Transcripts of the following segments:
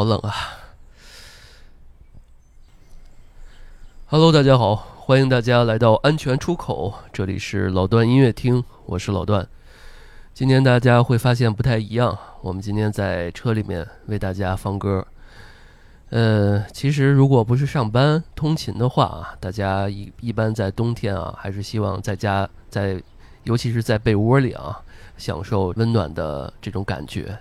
好冷啊！Hello，大家好，欢迎大家来到安全出口，这里是老段音乐厅，我是老段。今天大家会发现不太一样，我们今天在车里面为大家放歌。呃，其实如果不是上班通勤的话啊，大家一一般在冬天啊，还是希望在家在，尤其是在被窝里啊，享受温暖的这种感觉。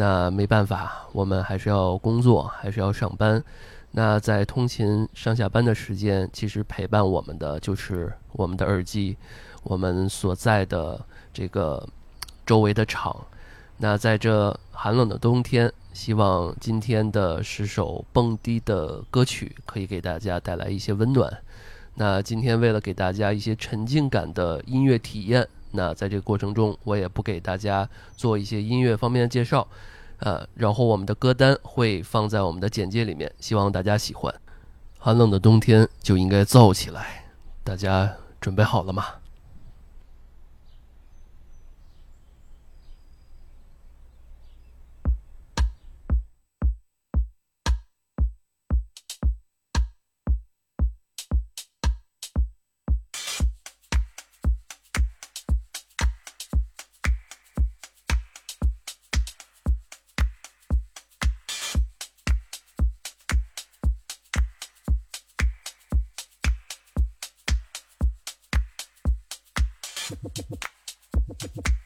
那没办法，我们还是要工作，还是要上班。那在通勤上下班的时间，其实陪伴我们的就是我们的耳机，我们所在的这个周围的场。那在这寒冷的冬天，希望今天的十首蹦迪的歌曲可以给大家带来一些温暖。那今天为了给大家一些沉浸感的音乐体验。那在这个过程中，我也不给大家做一些音乐方面的介绍，呃，然后我们的歌单会放在我们的简介里面，希望大家喜欢。寒冷的冬天就应该燥起来，大家准备好了吗？you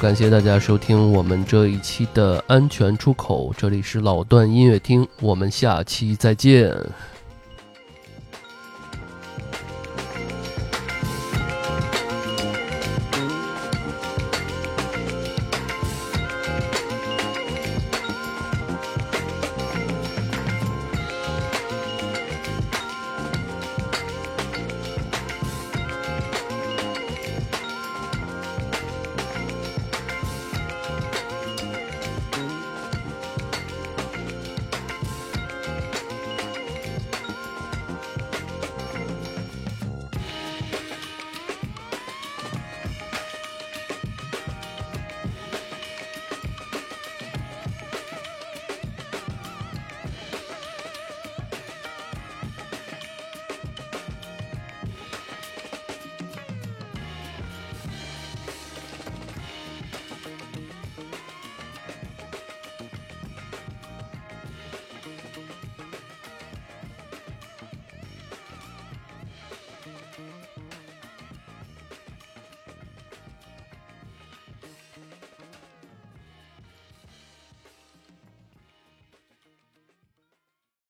感谢大家收听我们这一期的安全出口，这里是老段音乐厅，我们下期再见。